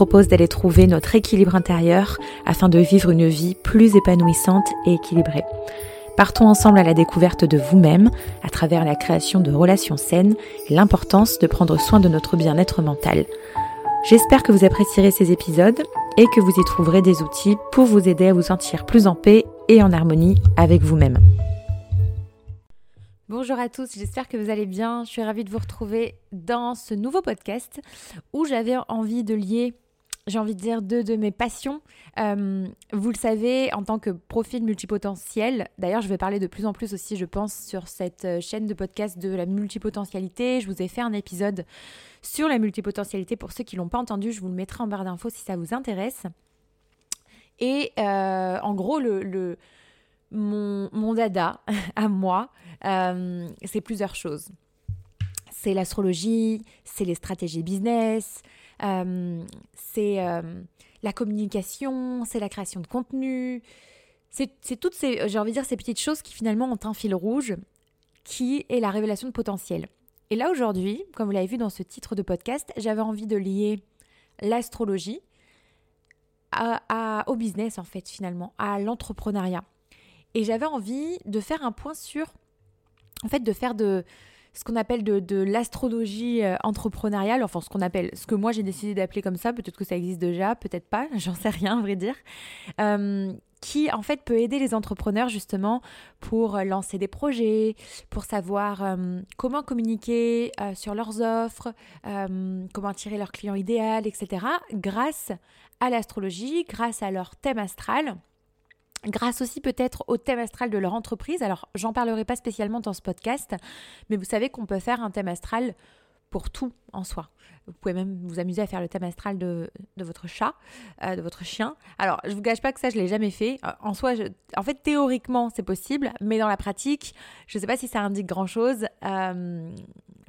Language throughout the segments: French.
propose d'aller trouver notre équilibre intérieur afin de vivre une vie plus épanouissante et équilibrée. Partons ensemble à la découverte de vous-même à travers la création de relations saines et l'importance de prendre soin de notre bien-être mental. J'espère que vous apprécierez ces épisodes et que vous y trouverez des outils pour vous aider à vous sentir plus en paix et en harmonie avec vous-même. Bonjour à tous, j'espère que vous allez bien. Je suis ravie de vous retrouver dans ce nouveau podcast où j'avais envie de lier j'ai envie de dire, deux de mes passions. Euh, vous le savez, en tant que profil multipotentiel, d'ailleurs, je vais parler de plus en plus aussi, je pense, sur cette euh, chaîne de podcast de la multipotentialité. Je vous ai fait un épisode sur la multipotentialité. Pour ceux qui ne l'ont pas entendu, je vous le mettrai en barre d'infos si ça vous intéresse. Et euh, en gros, le, mon, mon, dada à moi, c'est plusieurs choses. C'est l'astrologie, c'est les stratégies business, euh, c'est euh, la communication, c'est la création de contenu. C'est toutes ces, j'ai envie de dire, ces petites choses qui finalement ont un fil rouge, qui est la révélation de potentiel. Et là aujourd'hui, comme vous l'avez vu dans ce titre de podcast, j'avais envie de lier l'astrologie à, au business en fait finalement, à l'entrepreneuriat. Et j'avais envie de faire un point sur, en fait, de faire de, ce qu'on appelle de, l'astrologie euh, entrepreneuriale, enfin ce qu'on appelle, ce que moi j'ai décidé d'appeler comme ça, peut-être que ça existe déjà, peut-être pas, j'en sais rien à vrai dire, euh, qui en fait peut aider les entrepreneurs justement pour lancer des projets, pour savoir euh, comment communiquer sur leurs offres, comment attirer leur client idéal, etc. grâce à l'astrologie, grâce à leur thème astral grâce aussi peut-être au thème astral de leur entreprise. Alors, j'en parlerai pas spécialement dans ce podcast, mais vous savez qu'on peut faire un thème astral pour tout en soi. Vous pouvez même vous amuser à faire le thème astral de, votre chat, euh, de votre chien. Alors, je vous gâche pas que ça, je l'ai jamais fait. Euh, en soi, en fait, théoriquement, c'est possible, mais dans la pratique, je ne sais pas si ça indique grand-chose, euh,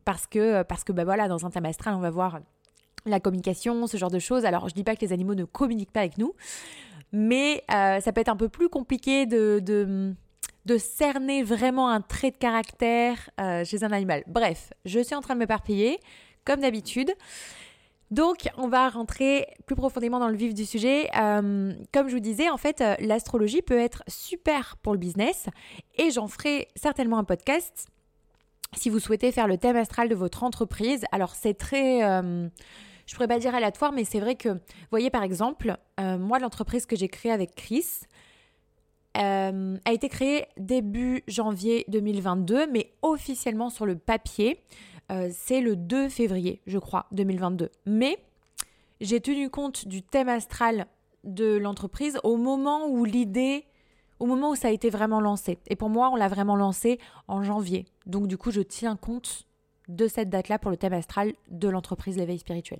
parce que, parce que bah voilà, dans un thème astral, on va voir la communication, ce genre de choses. Alors, je dis pas que les animaux ne communiquent pas avec nous, mais euh, ça peut être un peu plus compliqué de, de, cerner vraiment un trait de caractère euh, chez un animal. Bref, je suis en train de m'éparpiller, comme d'habitude. Donc, on va rentrer plus profondément dans le vif du sujet. Euh, comme je vous disais, en fait, l'astrologie peut être super pour le business et j'en ferai certainement un podcast si vous souhaitez faire le thème astral de votre entreprise. Alors, c'est très je pourrais pas dire aléatoire, mais c'est vrai que, vous voyez par exemple, euh, moi l'entreprise que j'ai créée avec Chris euh, a été créée début janvier 2022, mais officiellement sur le papier, euh, c'est le 2 février, je crois, 2022. Mais j'ai tenu compte du thème astral de l'entreprise au moment où l'idée, au moment où ça a été vraiment lancé. Et pour moi, on l'a vraiment lancé en janvier. Donc du coup, je tiens compte de cette date-là pour le thème astral de l'entreprise L'éveil spirituel.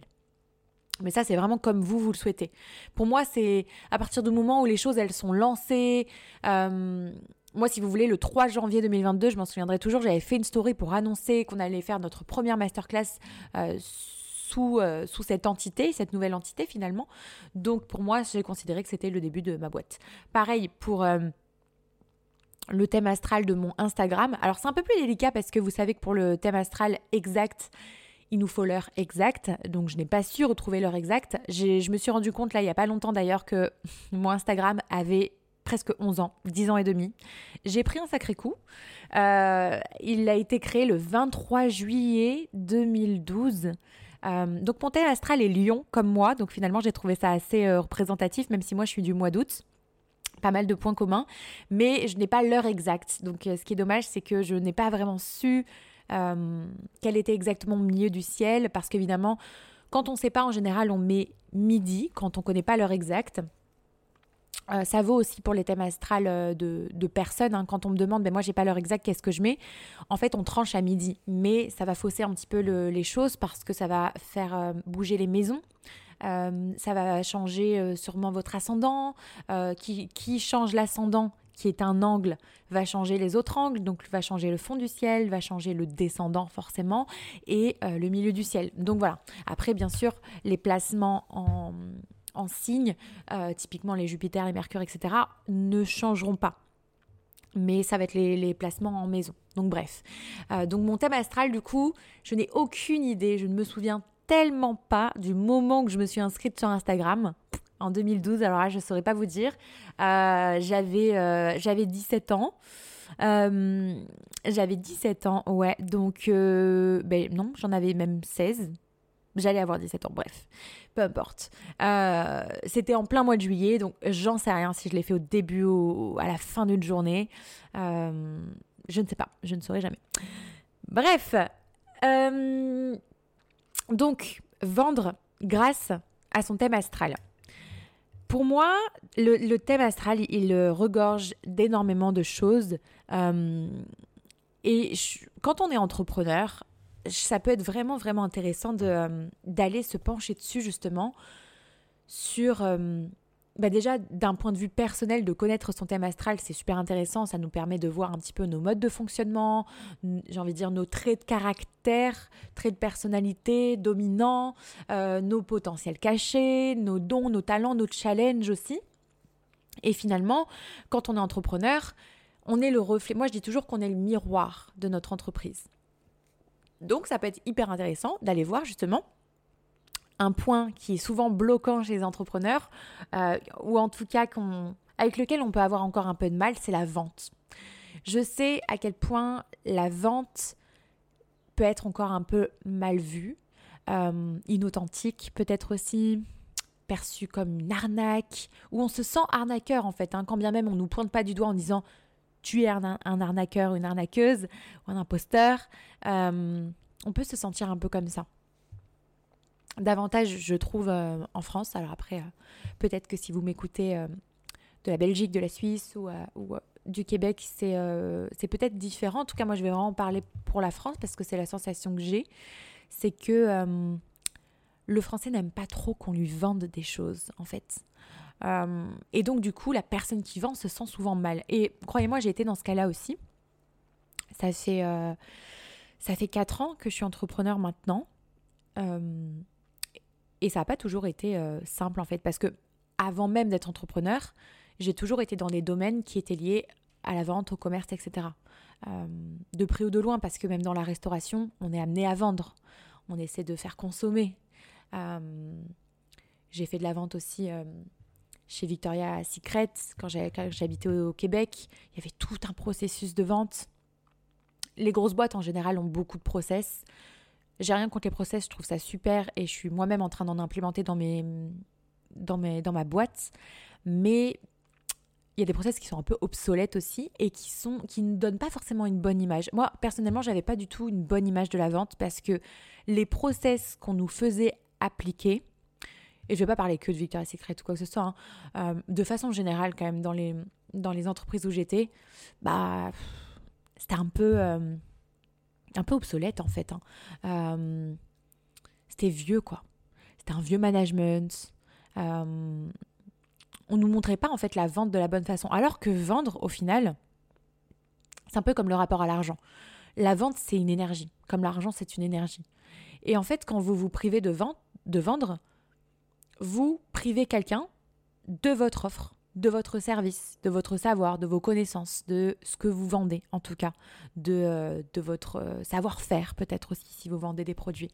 Mais ça, c'est vraiment comme vous, vous le souhaitez. Pour moi, c'est à partir du moment où les choses, elles sont lancées. Euh, moi, si vous voulez, le 3 janvier 2022, je m'en souviendrai toujours, j'avais fait une story pour annoncer qu'on allait faire notre première masterclass euh, sous, euh, sous cette entité, cette nouvelle entité finalement. Donc pour moi, j'ai considéré que c'était le début de ma boîte. Pareil pour le thème astral de mon Instagram. Alors c'est un peu plus délicat parce que vous savez que pour le thème astral exact, il nous faut l'heure exacte. Donc je n'ai pas su retrouver l'heure exacte. Je me suis rendu compte là il n'y a pas longtemps d'ailleurs que mon Instagram avait presque 11 ans, 10 ans et demi. J'ai pris un sacré coup. Euh, il a été créé le 23 juillet 2012. Euh, donc mon thème astral est Lyon comme moi, donc finalement j'ai trouvé ça assez euh, représentatif, même si moi je suis du mois d'août pas mal de points communs, mais je n'ai pas l'heure exacte. Donc ce qui est dommage, c'est que je n'ai pas vraiment su euh, quel était exactement le milieu du ciel, parce qu'évidemment, quand on ne sait pas, en général, on met midi, quand on ne connaît pas l'heure exacte. Euh, ça vaut aussi pour les thèmes astrales de, personnes. Hein. Quand on me demande, ben moi j'ai pas l'heure exacte, qu'est-ce que je mets? En fait, on tranche à midi, mais ça va fausser un petit peu les choses parce que ça va faire bouger les maisons. Euh, ça va changer euh, sûrement votre ascendant. Euh, qui change l'ascendant qui est un angle, va changer les autres angles, donc va changer le fond du ciel, va changer le descendant forcément, et le milieu du ciel. Donc voilà. Après, bien sûr, les placements en, en signes, typiquement les Jupiter, les Mercure, etc., ne changeront pas. Mais ça va être les, les placements en maison. Donc bref. donc mon thème astral, du coup, je n'ai aucune idée, je ne me souviens tellement pas du moment que je me suis inscrite sur Instagram en 2012. Alors là, je ne saurais pas vous dire. Euh, j'avais, euh, j'avais 17 ans. Euh, j'avais 17 ans, ouais. Donc, ben non, j'en avais même 16. J'allais avoir 17 ans, bref, peu importe. C'était en plein mois de juillet, donc j'en sais rien si je l'ai fait au début ou à la fin d'une journée. je ne sais pas, je ne saurais jamais. Bref, donc vendre grâce à son thème astral. Pour moi, le, thème astral, il, regorge d'énormément de choses. Euh, et quand on est entrepreneur, ça peut être vraiment, vraiment intéressant euh, d'aller se pencher dessus, justement, sur euh, bah déjà d'un point de vue personnel, de connaître son thème astral, c'est super intéressant. Ça nous permet de voir un petit peu nos modes de fonctionnement, j'ai envie de dire nos traits de caractère, traits de personnalité dominants, euh, nos potentiels cachés, nos dons, nos talents, nos challenges aussi. Et finalement, quand on est entrepreneur, on est le reflet. Moi, je dis toujours qu'on est le miroir de notre entreprise. Donc, ça peut être hyper intéressant d'aller voir justement un point qui est souvent bloquant chez les entrepreneurs, euh, ou en tout cas avec lequel on peut avoir encore un peu de mal, c'est la vente. Je sais à quel point la vente peut être encore un peu mal vue, euh, inauthentique, peut-être aussi perçue comme une arnaque, où on se sent arnaqueur en fait, hein, quand bien même on ne nous pointe pas du doigt en disant tu es un, arnaqueur, une arnaqueuse ou un imposteur, euh, on peut se sentir un peu comme ça davantage, je trouve, euh, en France. Alors après, euh, peut-être que si vous m'écoutez euh, de la Belgique, de la Suisse ou, du Québec, c'est peut-être différent. En tout cas, moi, je vais vraiment parler pour la France parce que c'est la sensation que j'ai. C'est que le français n'aime pas trop qu'on lui vende des choses, en fait. et donc, du coup, la personne qui vend se sent souvent mal. Et croyez-moi, j'ai été dans ce cas-là aussi. Ça fait, ça fait 4 ans que je suis entrepreneur maintenant. Et ça n'a pas toujours été euh, simple en fait, parce que avant même d'être entrepreneur, j'ai toujours été dans des domaines qui étaient liés à la vente, au commerce, etc. Euh, de près ou de loin, parce que même dans la restauration, on est amené à vendre. On essaie de faire consommer. Euh, j'ai fait de la vente aussi chez Victoria Secret, quand j'habitais au Québec. Il y avait tout un processus de vente. Les grosses boîtes en général ont beaucoup de process. J'ai rien contre les process, je trouve ça super et je suis moi-même en train d'en implémenter dans, mes, dans, mes, dans ma boîte. Mais il y a des process qui sont un peu obsolètes aussi et qui, sont, qui ne donnent pas forcément une bonne image. Moi, personnellement, j'avais pas du tout une bonne image de la vente parce que les process qu'on nous faisait appliquer, et je vais pas parler que de Victoria's Secret ou quoi que ce soit, hein, euh, de façon générale quand même dans les, dans les entreprises où j'étais, bah, c'était un peu... Euh, un peu obsolète en fait. Hein. Euh, c'était vieux quoi. C'était un vieux management. Euh, on nous montrait pas en fait la vente de la bonne façon. Alors que vendre au final, c'est un peu comme le rapport à l'argent. La vente c'est une énergie, comme l'argent c'est une énergie. Et en fait quand vous vous privez de, vente, de vendre, vous privez quelqu'un de votre offre de votre service, de votre savoir, de vos connaissances, de ce que vous vendez en tout cas, de, euh, de votre euh, savoir-faire peut-être aussi si vous vendez des produits.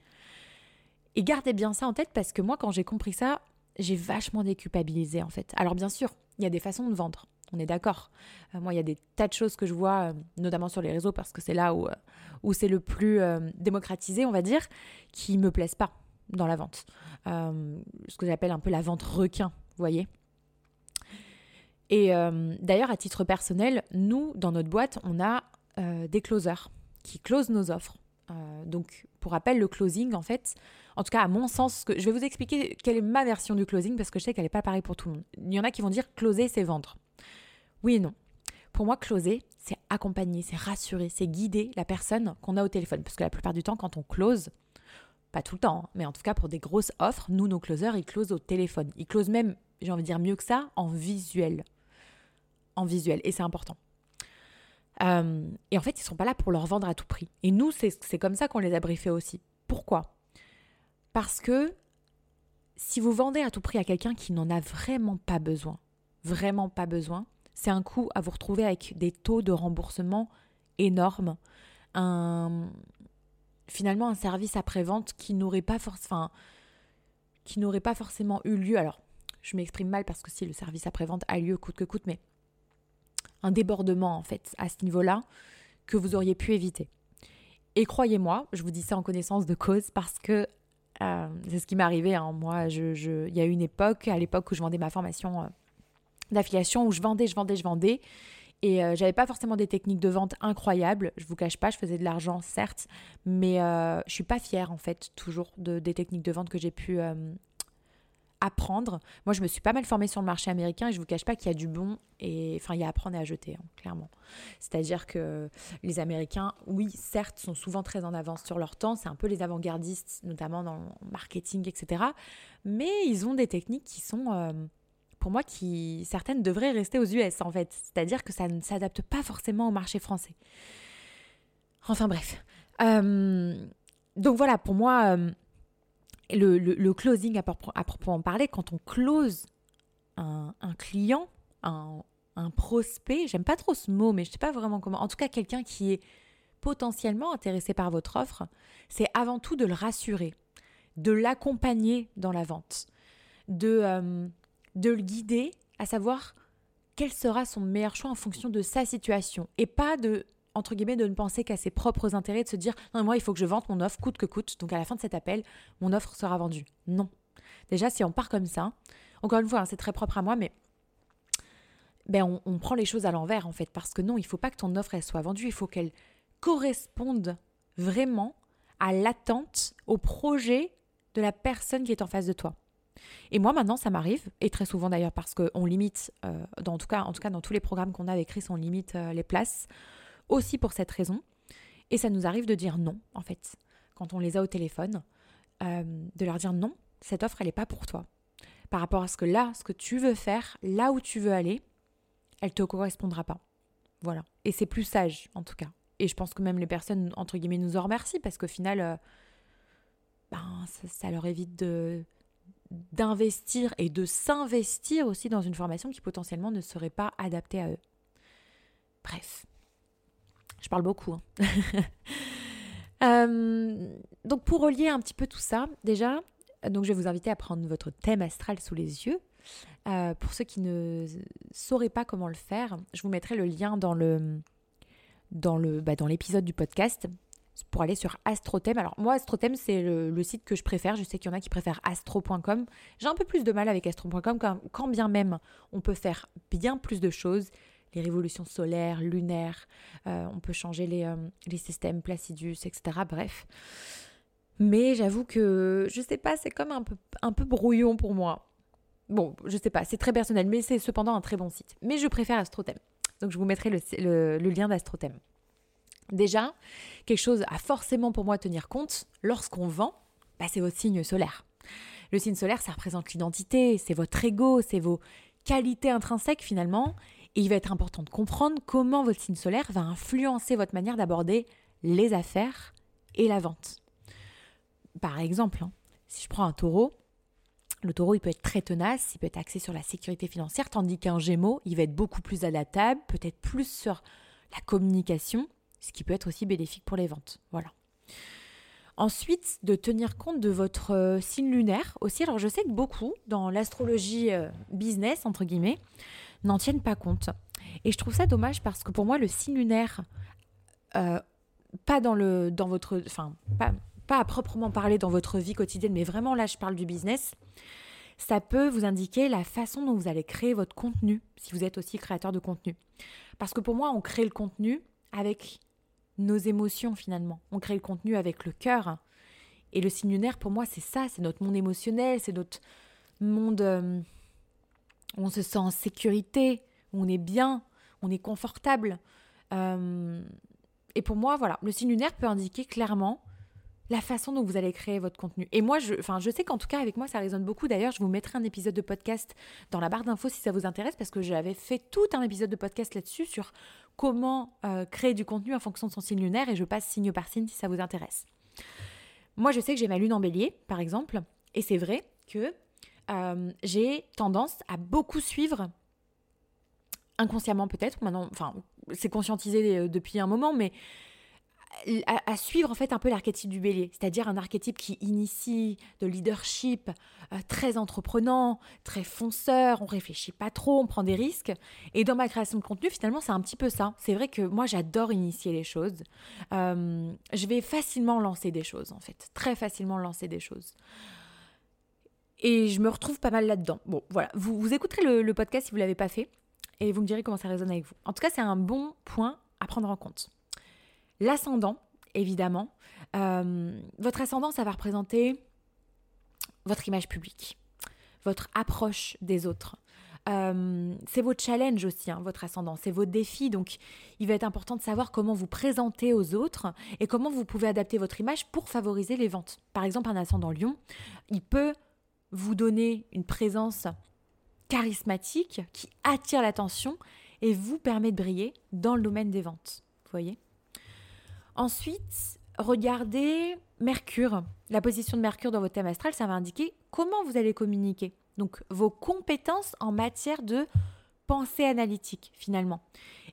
Et gardez bien ça en tête parce que moi quand j'ai compris ça, j'ai vachement déculpabilisé en fait. Alors bien sûr, il y a des façons de vendre, on est d'accord. Euh, moi il y a des tas de choses que je vois, notamment sur les réseaux parce que c'est là où, où c'est le plus démocratisé on va dire, qui me plaisent pas dans la vente. ce que j'appelle un peu la vente requin, vous voyez et euh, d'ailleurs, à titre personnel, nous, dans notre boîte, on a euh, des closers qui closent nos offres. Euh, donc, pour rappel, le closing, en fait, en tout cas, à mon sens, je vais vous expliquer quelle est ma version du closing parce que je sais qu'elle n'est pas pareille pour tout le monde. Il y en a qui vont dire closer, c'est vendre. Oui et non. Pour moi, closer, c'est accompagner, c'est rassurer, c'est guider la personne qu'on a au téléphone. Parce que la plupart du temps, quand on close, pas tout le temps, hein, mais en tout cas pour des grosses offres, nous, nos closers, ils closent au téléphone. Ils closent même, j'ai envie de dire mieux que ça, en visuel en visuel et c'est important. Euh, et en fait, ils sont pas là pour leur vendre à tout prix. Et nous, c'est comme ça qu'on les a briefés aussi. Pourquoi? Parce que si vous vendez à tout prix à quelqu'un qui n'en a vraiment pas besoin, vraiment pas besoin, c'est un coût à vous retrouver avec des taux de remboursement énormes, un, finalement un service après-vente qui n'aurait pas forcément qui n'aurait pas forcément eu lieu. Alors, je m'exprime mal parce que si le service après-vente a lieu coûte que coûte, mais débordement en fait à ce niveau-là que vous auriez pu éviter. Et croyez-moi, je vous dis ça en connaissance de cause parce que euh, c'est ce qui m'est arrivé. Hein. Moi, il y a une époque, à l'époque où je vendais ma formation euh, d'affiliation, où je vendais, je vendais, je vendais. Et euh, j'avais pas forcément des techniques de vente incroyables. Je vous cache pas, je faisais de l'argent certes, mais je suis pas fière en fait toujours de, des techniques de vente que j'ai pu apprendre. Moi, je me suis pas mal formée sur le marché américain et je vous cache pas qu'il y a du bon et enfin il y a à prendre et à jeter, hein, clairement. C'est-à-dire que les Américains, oui, certes, sont souvent très en avance sur leur temps. C'est un peu les avant-gardistes, notamment dans le marketing, etc. Mais ils ont des techniques qui sont pour moi, qui certaines devraient rester aux US en fait. C'est-à-dire que ça ne s'adapte pas forcément au marché français. Enfin bref. Euh, donc voilà, pour moi, euh, le, closing à, proprement parler, quand on close un, client, un, prospect, j'aime pas trop ce mot, mais je sais pas vraiment comment. En tout cas, quelqu'un qui est potentiellement intéressé par votre offre, c'est avant tout de le rassurer, de l'accompagner dans la vente, de, euh, de le guider à savoir quel sera son meilleur choix en fonction de sa situation et pas de entre guillemets de ne penser qu'à ses propres intérêts de se dire non moi il faut que je vende mon offre coûte que coûte. Donc à la fin de cet appel mon offre sera vendue. Non. Déjà si on part comme ça encore une fois hein, c'est très propre à moi mais ben on, prend les choses à l'envers en fait. Parce que non il faut pas que ton offre elle soit vendue. Il faut qu'elle corresponde vraiment à l'attente au projet de la personne qui est en face de toi. Et moi maintenant ça m'arrive, et très souvent d'ailleurs parce qu'on limite, euh, dans, en, tout cas, en tout cas dans tous les programmes qu'on a avec Chris, on limite euh, les places, aussi pour cette raison. Et ça nous arrive de dire non, en fait, quand on les a au téléphone, euh, de leur dire non, cette offre, elle n'est pas pour toi. Par rapport à ce que là, ce que tu veux faire, là où tu veux aller, elle te correspondra pas. Voilà. Et c'est plus sage, en tout cas. Et je pense que même les personnes, entre guillemets, nous en remercient parce qu'au final, ben, ça, leur évite de, d'investir et de s'investir aussi dans une formation qui potentiellement ne serait pas adaptée à eux. Bref, je parle beaucoup. Hein. Euh, donc pour relier un petit peu tout ça, déjà, donc je vais vous inviter à prendre votre thème astral sous les yeux. Euh, pour ceux qui ne sauraient pas comment le faire, je vous mettrai le lien dans le dans le bah, dans l'épisode du podcast pour aller sur AstroThème. Alors moi, AstroThème, c'est le, site que je préfère. Je sais qu'il y en a qui préfèrent astro.com. J'ai un peu plus de mal avec astro.com quand, bien même on peut faire bien plus de choses. Les révolutions solaires, lunaires, euh, on peut changer les, euh, les systèmes Placidus, etc. Bref. Mais j'avoue que, je sais pas, c'est comme un peu, un peu brouillon pour moi. Bon, je sais pas, c'est très personnel, mais c'est cependant un très bon site. Mais je préfère AstroThème. Donc je vous mettrai le, le, lien d'AstroThème. Déjà, quelque chose à forcément pour moi tenir compte lorsqu'on vend, bah, c'est votre signe solaire. Le signe solaire, ça représente l'identité, c'est votre ego, c'est vos qualités intrinsèques finalement. Et il va être important de comprendre comment votre signe solaire va influencer votre manière d'aborder les affaires et la vente. Par exemple, hein, si je prends un taureau, le taureau, il peut être très tenace, il peut être axé sur la sécurité financière, tandis qu'un gémeau, il va être beaucoup plus adaptable, peut-être plus sur la communication, ce qui peut être aussi bénéfique pour les ventes. Voilà. Ensuite, de tenir compte de votre euh, signe lunaire aussi. Alors, je sais que beaucoup, dans l'astrologie euh, business, entre guillemets, n'en tiennent pas compte. Et je trouve ça dommage parce que pour moi, le signe lunaire, euh, pas dans, le, dans votre. Enfin, pas, pas à proprement parler dans votre vie quotidienne, mais vraiment là, je parle du business. Ça peut vous indiquer la façon dont vous allez créer votre contenu, si vous êtes aussi créateur de contenu. Parce que pour moi, on crée le contenu avec nos émotions finalement. On crée le contenu avec le cœur. Et le signe lunaire, pour moi, c'est ça, c'est notre monde émotionnel, c'est notre monde euh, on se sent en sécurité, on est bien, on est confortable. Euh, et pour moi, voilà, le signe lunaire peut indiquer clairement la façon dont vous allez créer votre contenu. Et moi, je, enfin, je sais qu'en tout cas, avec moi, ça résonne beaucoup. D'ailleurs, je vous mettrai un épisode de podcast dans la barre d'infos si ça vous intéresse, parce que j'avais fait tout un épisode de podcast là-dessus sur comment euh, créer du contenu en fonction de son signe lunaire, et je passe signe par signe si ça vous intéresse. Moi, je sais que j'ai ma lune en bélier, par exemple, et c'est vrai que euh, j'ai tendance à beaucoup suivre inconsciemment peut-être, maintenant, enfin, c'est conscientisé euh, depuis un moment, mais à, suivre en fait un peu l'archétype du bélier, c'est-à-dire un archétype qui initie de leadership, euh, très entreprenant, très fonceur, on réfléchit pas trop, on prend des risques. Et dans ma création de contenu, finalement, c'est un petit peu ça. C'est vrai que moi, j'adore initier les choses. Je vais facilement lancer des choses, en fait, très facilement lancer des choses. Et je me retrouve pas mal là-dedans. Bon, voilà, vous, vous écouterez le, podcast si vous l'avez pas fait, et vous me direz comment ça résonne avec vous. En tout cas, c'est un bon point à prendre en compte. L'ascendant, évidemment. Euh, votre ascendant, ça va représenter votre image publique, votre approche des autres. Euh, c'est votre challenge aussi, hein, votre ascendant, c'est vos défis. Donc, il va être important de savoir comment vous présentez aux autres et comment vous pouvez adapter votre image pour favoriser les ventes. Par exemple, un ascendant lion, il peut vous donner une présence charismatique qui attire l'attention et vous permet de briller dans le domaine des ventes. Voyez Ensuite, regardez Mercure. La position de Mercure dans votre thème astral, ça va indiquer comment vous allez communiquer. Donc vos compétences en matière de pensée analytique finalement.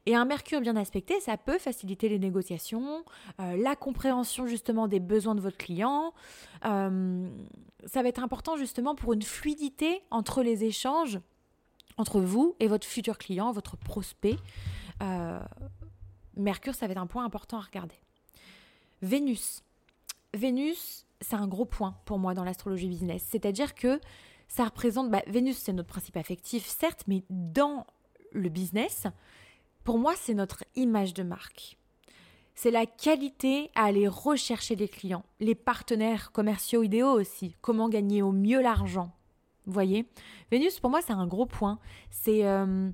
Et un Mercure bien aspecté, ça peut faciliter les négociations, euh, la compréhension justement des besoins de votre client. Euh, ça va être important justement pour une fluidité entre les échanges entre vous et votre futur client, votre prospect. Euh, Mercure, ça va être un point important à regarder. Vénus. Vénus, c'est un gros point pour moi dans l'astrologie business. C'est-à-dire que ça représente, bah, Vénus, c'est notre principe affectif, certes, mais dans le business, pour moi, c'est notre image de marque. C'est la qualité à aller rechercher les clients, les partenaires commerciaux idéaux aussi, comment gagner au mieux l'argent. Vous voyez? Vénus, pour moi, c'est un gros point. C'est euh,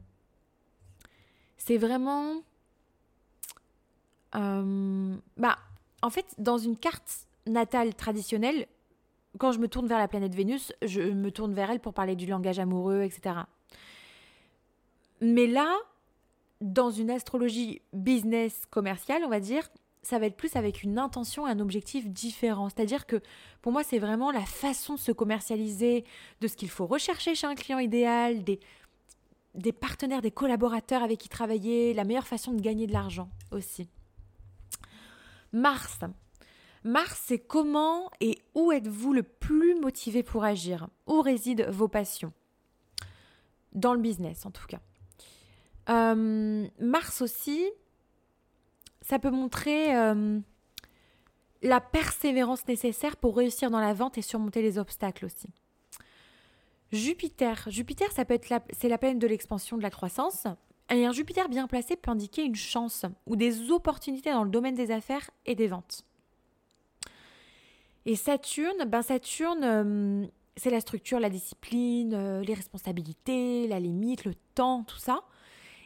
vraiment... Euh, bah, en fait, dans une carte natale traditionnelle, quand je me tourne vers la planète Vénus, je me tourne vers elle pour parler du langage amoureux, etc. Mais là, dans une astrologie business commerciale, on va dire, ça va être plus avec une intention et un objectif différent. C'est-à-dire que pour moi, c'est vraiment la façon de se commercialiser, de ce qu'il faut rechercher chez un client idéal, des, des partenaires, des collaborateurs avec qui travailler, la meilleure façon de gagner de l'argent aussi. Mars. Mars, c'est comment et où êtes-vous le plus motivé pour agir? Où résident vos passions? Dans le business, en tout cas. Euh, Mars aussi, ça peut montrer euh, la persévérance nécessaire pour réussir dans la vente et surmonter les obstacles aussi. Jupiter, Jupiter, ça peut être c'est la planète de l'expansion, de la croissance. Et un Jupiter bien placé peut indiquer une chance ou des opportunités dans le domaine des affaires et des ventes. Et Saturne, ben Saturne, euh, c'est la structure, la discipline, les responsabilités, la limite, le temps, tout ça.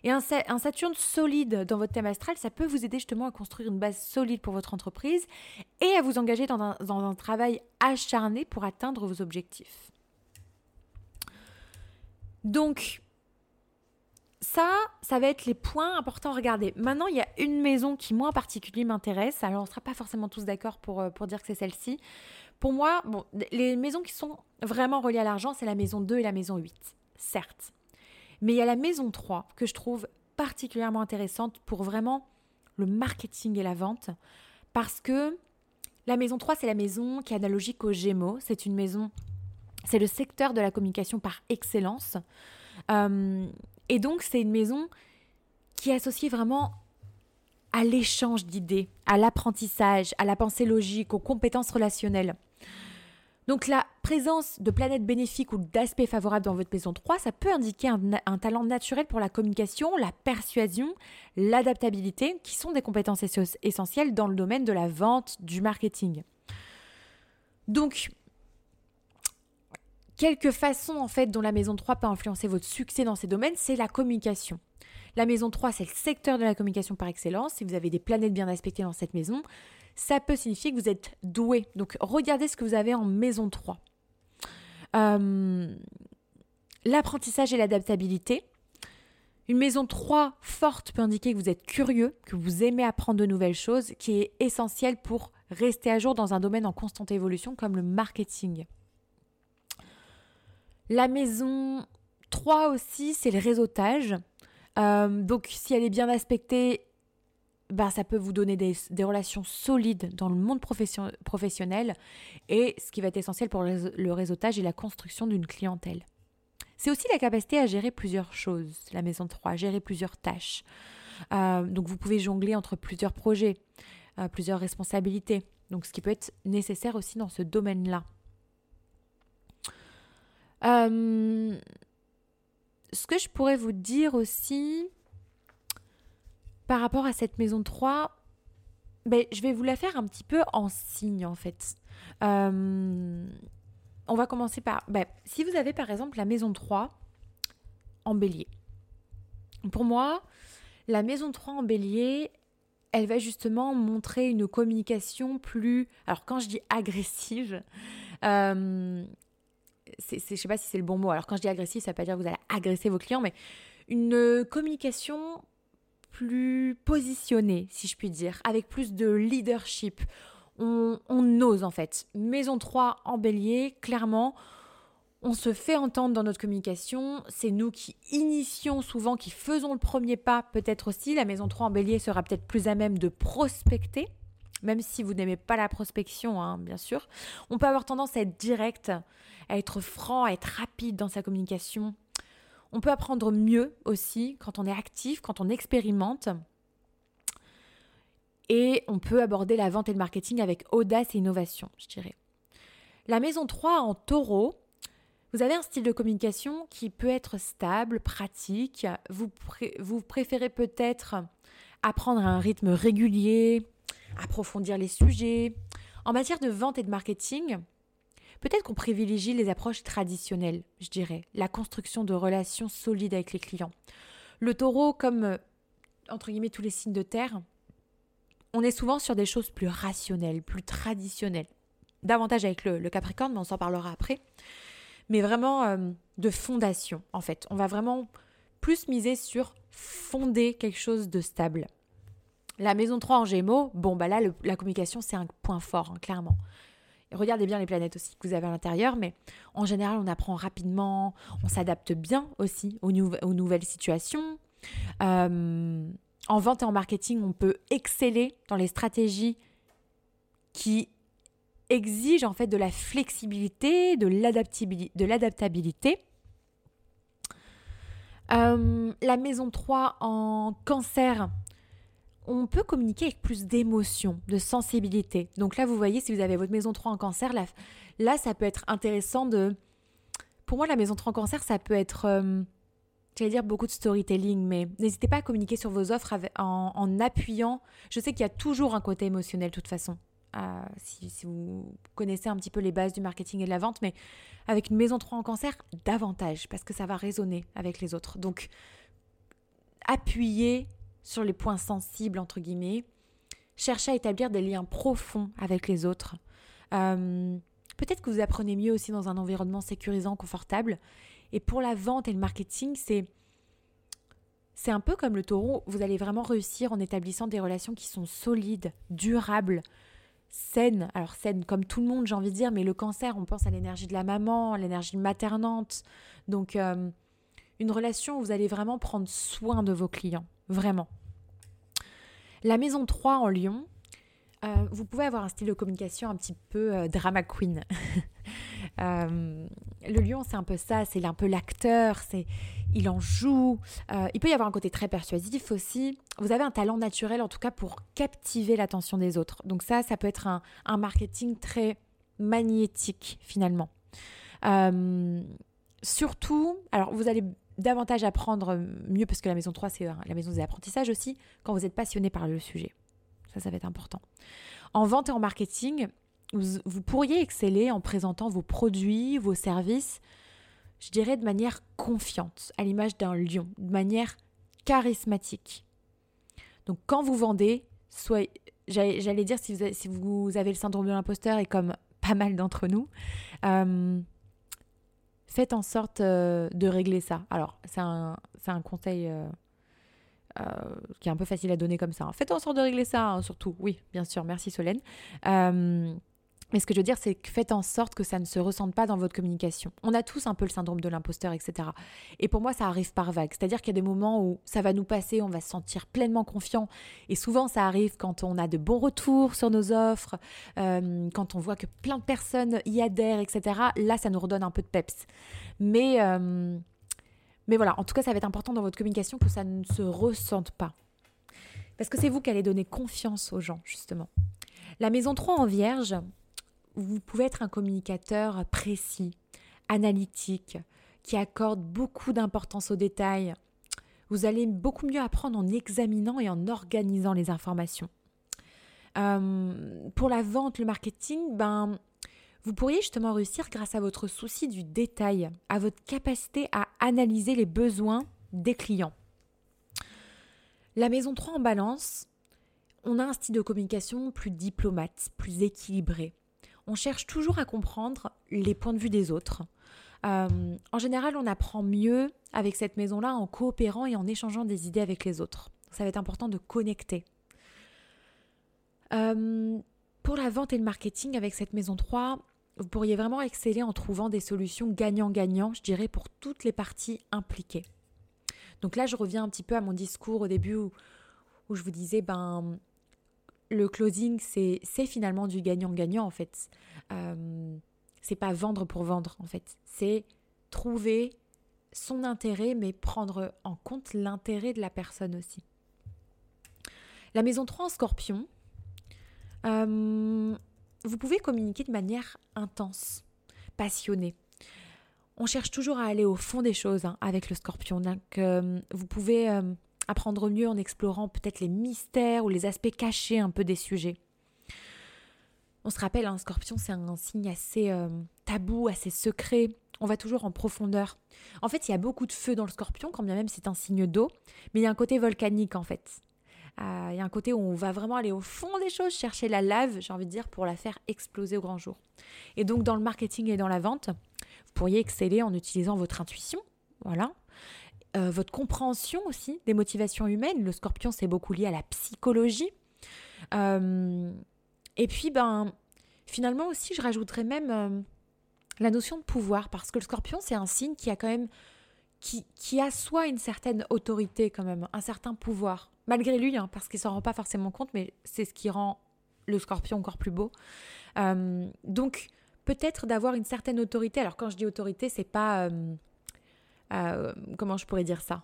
Et un, Saturne solide dans votre thème astral, ça peut vous aider justement à construire une base solide pour votre entreprise et à vous engager dans un travail acharné pour atteindre vos objectifs. Donc, ça, ça va être les points importants à regarder. Maintenant, il y a une maison qui, moi en particulier, m'intéresse. Alors, on ne sera pas forcément tous d'accord pour, euh, pour dire que c'est celle-ci. Pour moi, bon, les maisons qui sont vraiment reliées à l'argent, c'est la maison 2 et la maison 8, certes. Mais il y a la maison 3 que je trouve particulièrement intéressante pour vraiment le marketing et la vente. Parce que la maison 3, c'est la maison qui est analogique aux Gémeaux. C'est une maison, c'est le secteur de la communication par excellence. Euh, et donc, c'est une maison qui est associée vraiment à l'échange d'idées, à l'apprentissage, à la pensée logique, aux compétences relationnelles. Donc la présence de planètes bénéfiques ou d'aspects favorables dans votre maison 3, ça peut indiquer un, talent naturel pour la communication, la persuasion, l'adaptabilité, qui sont des compétences essentielles dans le domaine de la vente, du marketing. Donc Quelques façons en fait dont la maison 3 peut influencer votre succès dans ces domaines, c'est la communication. La maison 3, c'est le secteur de la communication par excellence. Si vous avez des planètes bien aspectées dans cette maison, ça peut signifier que vous êtes doué. Donc regardez ce que vous avez en maison 3. Euh, l'apprentissage et l'adaptabilité. Une maison 3 forte peut indiquer que vous êtes curieux, que vous aimez apprendre de nouvelles choses, qui est essentiel pour rester à jour dans un domaine en constante évolution comme le marketing. La maison 3 aussi, c'est le réseautage. Euh, donc si elle est bien aspectée, ben, ça peut vous donner des, relations solides dans le monde professionnel et ce qui va être essentiel pour le réseautage et la construction d'une clientèle. C'est aussi la capacité à gérer plusieurs choses, la maison 3, gérer plusieurs tâches. Euh, donc vous pouvez jongler entre plusieurs projets, euh, plusieurs responsabilités. Donc ce qui peut être nécessaire aussi dans ce domaine-là. Ce que je pourrais vous dire aussi par rapport à cette maison 3, ben, je vais vous la faire un petit peu en signe en fait. on va commencer par, ben, si vous avez par exemple la maison 3 en bélier. Pour moi, la maison 3 en bélier, elle va justement montrer une communication plus... Alors quand je dis agressive, euh, je ne sais pas si c'est le bon mot. Alors quand je dis agressive, ça ne veut pas dire que vous allez agresser vos clients, mais une communication plus positionnée, si je puis dire, avec plus de leadership. On, on ose en fait. Maison 3 en bélier, clairement, on se fait entendre dans notre communication, c'est nous qui initions souvent, qui faisons le premier pas, peut-être aussi. La maison 3 en bélier sera peut-être plus à même de prospecter, même si vous n'aimez pas la prospection, hein, bien sûr. On peut avoir tendance à être direct, à être franc, à être rapide dans sa communication. On peut apprendre mieux aussi quand on est actif, quand on expérimente. Et on peut aborder la vente et le marketing avec audace et innovation, je dirais. La maison 3 en taureau, vous avez un style de communication qui peut être stable, pratique. Vous, vous préférez peut-être apprendre à un rythme régulier, approfondir les sujets. En matière de vente et de marketing, peut-être qu'on privilégie les approches traditionnelles, je dirais, la construction de relations solides avec les clients. Le taureau, comme entre guillemets tous les signes de terre, on est souvent sur des choses plus rationnelles, plus traditionnelles. Davantage avec le, le Capricorne, mais on s'en parlera après mais vraiment euh, de fondation, en fait. On va vraiment plus miser sur fonder quelque chose de stable. La maison 3 en Gémeaux, bon, bah là, la communication, c'est un point fort, hein, clairement. regardez bien les planètes aussi que vous avez à l'intérieur, mais en général, on apprend rapidement, on s'adapte bien aussi aux, nouvelles situations. Euh, en vente et en marketing, on peut exceller dans les stratégies qui exige en fait de la flexibilité, de l'adaptabilité. Euh, la maison 3 en cancer, on peut communiquer avec plus d'émotion, de sensibilité. Donc là, vous voyez, si vous avez votre maison 3 en cancer, là, là ça peut être intéressant de... Pour moi, la maison 3 en cancer, ça peut être... Euh, j'allais dire beaucoup de storytelling, mais n'hésitez pas à communiquer sur vos offres en, en appuyant. Je sais qu'il y a toujours un côté émotionnel de toute façon si, vous connaissez un petit peu les bases du marketing et de la vente, mais avec une maison 3 en cancer, davantage, parce que ça va résonner avec les autres. Donc, appuyez sur les points sensibles, entre guillemets. Cherchez à établir des liens profonds avec les autres. Euh, peut-être que vous apprenez mieux aussi dans un environnement sécurisant, confortable. Et pour la vente et le marketing, c'est... C'est un peu comme le taureau, vous allez vraiment réussir en établissant des relations qui sont solides, durables, saine. Alors saine comme tout le monde, j'ai envie de dire, mais le cancer, on pense à l'énergie de la maman, l'énergie maternante. Donc euh, une relation où vous allez vraiment prendre soin de vos clients, vraiment. La maison 3 en Lyon, euh, vous pouvez avoir un style de communication un petit peu euh, drama queen. le lion, c'est un peu ça, c'est un peu l'acteur, c'est il en joue. Euh, il peut y avoir un côté très persuasif aussi. Vous avez un talent naturel en tout cas pour captiver l'attention des autres. Donc ça, ça peut être un, marketing très magnétique finalement. Euh, surtout, alors vous allez davantage apprendre mieux parce que la maison 3, c'est euh, la maison des apprentissages aussi, quand vous êtes passionné par le sujet. Ça, ça va être important. En vente et en marketing, vous pourriez exceller en présentant vos produits, vos services je dirais de manière confiante, à l'image d'un lion, de manière charismatique. Donc quand vous vendez, soit j'allais dire si vous, avez, le syndrome de l'imposteur et comme pas mal d'entre nous, euh, faites en sorte euh, de régler ça. Alors c'est un, conseil euh, qui est un peu facile à donner comme ça. Faites en sorte de régler ça, hein, surtout. Oui, bien sûr, merci Solène. Mais ce que je veux dire, c'est que faites en sorte que ça ne se ressente pas dans votre communication. On a tous un peu le syndrome de l'imposteur, etc. Et pour moi, ça arrive par vagues. C'est-à-dire qu'il y a des moments où ça va nous passer, on va se sentir pleinement confiant. Et souvent, ça arrive quand on a de bons retours sur nos offres, euh, quand on voit que plein de personnes y adhèrent, etc. Là, ça nous redonne un peu de peps. Mais, euh, mais voilà, en tout cas, ça va être important dans votre communication que ça ne se ressente pas. Parce que c'est vous qui allez donner confiance aux gens, justement. La maison 3 en vierge, vous pouvez être un communicateur précis, analytique, qui accorde beaucoup d'importance aux détails. Vous allez beaucoup mieux apprendre en examinant et en organisant les informations. Euh, pour la vente, le marketing, ben, vous pourriez justement réussir grâce à votre souci du détail, à votre capacité à analyser les besoins des clients. La maison 3 en balance, on a un style de communication plus diplomate, plus équilibré on cherche toujours à comprendre les points de vue des autres. Euh, en général, on apprend mieux avec cette maison-là en coopérant et en échangeant des idées avec les autres. Ça va être important de connecter. Euh, pour la vente et le marketing avec cette maison 3, vous pourriez vraiment exceller en trouvant des solutions gagnant-gagnant, je dirais, pour toutes les parties impliquées. Donc là, je reviens un petit peu à mon discours au début où, où je vous disais, ben, le closing, c'est finalement du gagnant-gagnant en fait. Euh, c'est pas vendre pour vendre en fait. C'est trouver son intérêt, mais prendre en compte l'intérêt de la personne aussi. La maison 3 en scorpion, euh, vous pouvez communiquer de manière intense, passionnée. On cherche toujours à aller au fond des choses hein, avec le scorpion. Donc, euh, vous pouvez apprendre mieux en explorant peut-être les mystères ou les aspects cachés un peu des sujets. On se rappelle, un scorpion, c'est un signe assez euh, tabou, assez secret. On va toujours en profondeur. En fait, il y a beaucoup de feu dans le scorpion, quand bien même c'est un signe d'eau, mais il y a un côté volcanique en fait. Euh, il y a un côté où on va vraiment aller au fond des choses, chercher la lave, j'ai envie de dire, pour la faire exploser au grand jour. Et donc, dans le marketing et dans la vente, vous pourriez exceller en utilisant votre intuition, voilà, euh, votre compréhension aussi des motivations humaines. Le scorpion, c'est beaucoup lié à la psychologie. Euh, et puis, ben, finalement aussi, je rajouterais même euh, la notion de pouvoir, parce que le scorpion, c'est un signe qui a quand même, qui, qui a une certaine autorité quand même, un certain pouvoir, malgré lui, hein, parce qu'il s'en rend pas forcément compte, mais c'est ce qui rend le scorpion encore plus beau. donc, peut-être d'avoir une certaine autorité. Alors, quand je dis autorité, c'est pas euh, comment je pourrais dire ça?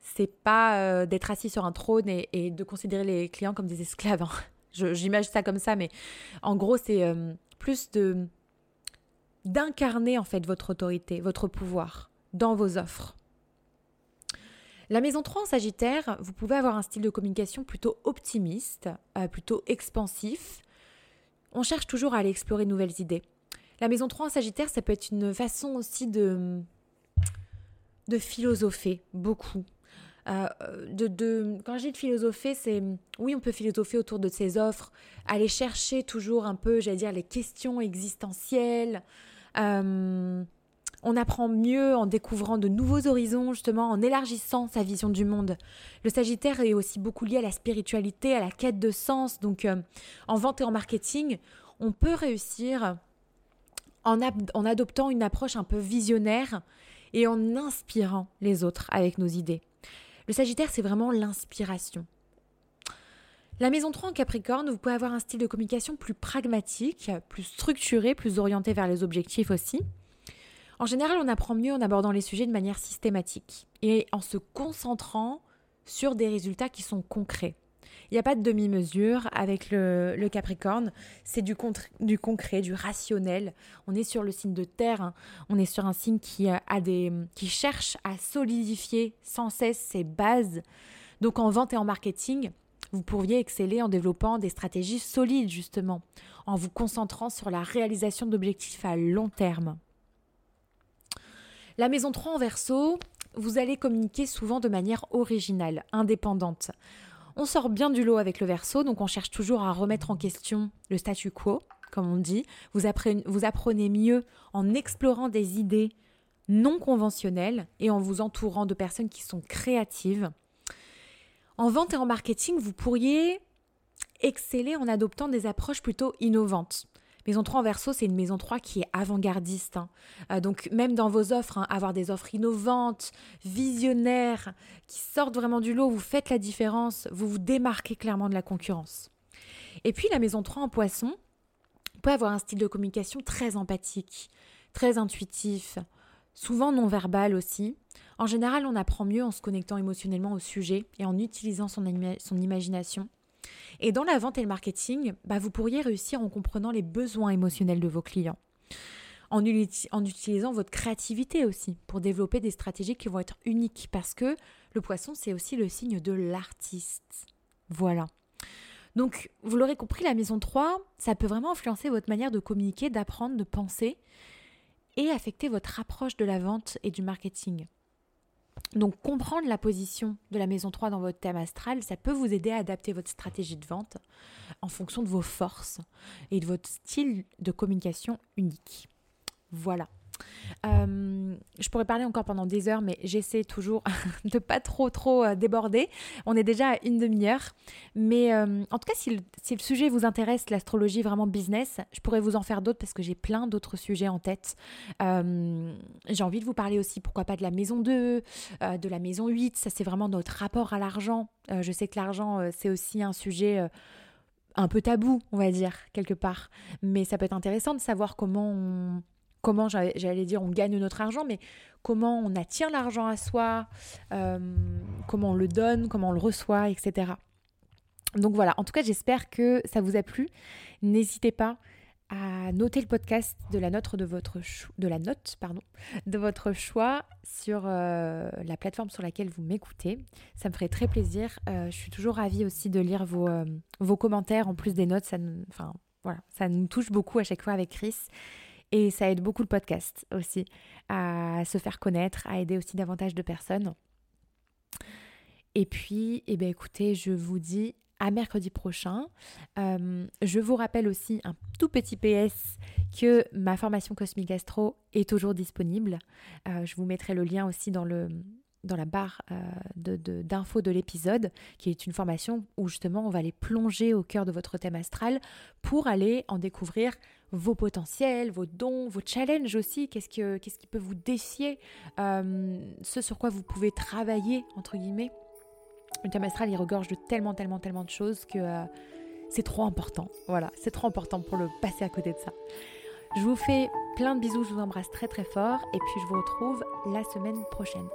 C'est pas euh, d'être assis sur un trône et, de considérer les clients comme des esclaves. Hein. J'imagine ça comme ça, mais en gros, c'est euh, plus de d'incarner en fait votre autorité, votre pouvoir dans vos offres. La maison 3 en Sagittaire, vous pouvez avoir un style de communication plutôt optimiste, plutôt expansif. On cherche toujours à aller explorer de nouvelles idées. La maison 3 en Sagittaire, ça peut être une façon aussi de de philosopher beaucoup. Euh, de, de, quand je dis de philosopher, c'est oui, on peut philosopher autour de ses offres, aller chercher toujours un peu, j'allais dire, les questions existentielles. Euh, on apprend mieux en découvrant de nouveaux horizons, justement, en élargissant sa vision du monde. Le Sagittaire est aussi beaucoup lié à la spiritualité, à la quête de sens. Donc, euh, en vente et en marketing, on peut réussir en, en adoptant une approche un peu visionnaire et en inspirant les autres avec nos idées. Le Sagittaire, c'est vraiment l'inspiration. La maison 3 en Capricorne, vous pouvez avoir un style de communication plus pragmatique, plus structuré, plus orienté vers les objectifs aussi. En général, on apprend mieux en abordant les sujets de manière systématique et en se concentrant sur des résultats qui sont concrets. Il n'y a pas de demi-mesure avec le, Capricorne. C'est du, concret, du rationnel. On est sur le signe de terre. Hein. On est sur un signe qui, a des, qui cherche à solidifier sans cesse ses bases. Donc en vente et en marketing, vous pourriez exceller en développant des stratégies solides justement, en vous concentrant sur la réalisation d'objectifs à long terme. La maison 3 en verso, vous allez communiquer souvent de manière originale, indépendante. On sort bien du lot avec le verso, donc on cherche toujours à remettre en question le statu quo, comme on dit. Vous apprenez, mieux en explorant des idées non conventionnelles et en vous entourant de personnes qui sont créatives. En vente et en marketing, vous pourriez exceller en adoptant des approches plutôt innovantes. Maison 3 en verso, c'est une maison 3 qui est avant-gardiste. Hein. Euh, donc même dans vos offres, hein, avoir des offres innovantes, visionnaires, qui sortent vraiment du lot, vous faites la différence, vous vous démarquez clairement de la concurrence. Et puis la maison 3 en poisson peut avoir un style de communication très empathique, très intuitif, souvent non verbal aussi. En général, on apprend mieux en se connectant émotionnellement au sujet et en utilisant son, son imagination. Et dans la vente et le marketing, bah, vous pourriez réussir en comprenant les besoins émotionnels de vos clients. En, en, utilisant votre créativité aussi pour développer des stratégies qui vont être uniques parce que le poisson, c'est aussi le signe de l'artiste. Voilà. Donc, vous l'aurez compris, la maison 3, ça peut vraiment influencer votre manière de communiquer, d'apprendre, de penser et affecter votre approche de la vente et du marketing. Donc comprendre la position de la maison 3 dans votre thème astral, ça peut vous aider à adapter votre stratégie de vente en fonction de vos forces et de votre style de communication unique. Voilà. Euh, je pourrais parler encore pendant des heures, mais j'essaie toujours de pas trop trop euh, déborder. On est déjà à une demi-heure, mais euh, en tout cas, si le, sujet vous intéresse, l'astrologie vraiment business, je pourrais vous en faire d'autres parce que j'ai plein d'autres sujets en tête. j'ai envie de vous parler aussi, pourquoi pas de la maison 2, de la maison 8. Ça, c'est vraiment notre rapport à l'argent. je sais que l'argent, c'est aussi un sujet un peu tabou, on va dire, quelque part. Mais ça peut être intéressant de savoir comment on comment j'allais dire on gagne notre argent, mais comment on attire l'argent à soi, euh, comment on le donne, comment on le reçoit, etc. Donc voilà, en tout cas j'espère que ça vous a plu. N'hésitez pas à noter le podcast de la note de votre, de de votre choix sur euh, la plateforme sur laquelle vous m'écoutez. Ça me ferait très plaisir. Euh, je suis toujours ravie aussi de lire vos, commentaires en plus des notes. Ça nous touche beaucoup à chaque fois avec Chris. Et ça aide beaucoup le podcast aussi à se faire connaître, à aider aussi davantage de personnes. Et puis, eh bien, écoutez, je vous dis à mercredi prochain. Euh, je vous rappelle aussi un tout petit PS que ma formation Cosmic Astro est toujours disponible. Euh, je vous mettrai le lien aussi dans le, dans la barre euh, d'infos de, l'épisode, qui est une formation où justement on va aller plonger au cœur de votre thème astral pour aller en découvrir vos potentiels, vos dons, vos challenges aussi, qu'est-ce, que, qu'est-ce qui peut vous défier, euh, ce sur quoi vous pouvez travailler, entre guillemets. Le thème astral, il regorge de tellement, tellement, tellement de choses que euh, c'est trop important. Voilà, c'est trop important pour le passer à côté de ça. Je vous fais plein de bisous, je vous embrasse très très fort et puis je vous retrouve la semaine prochaine.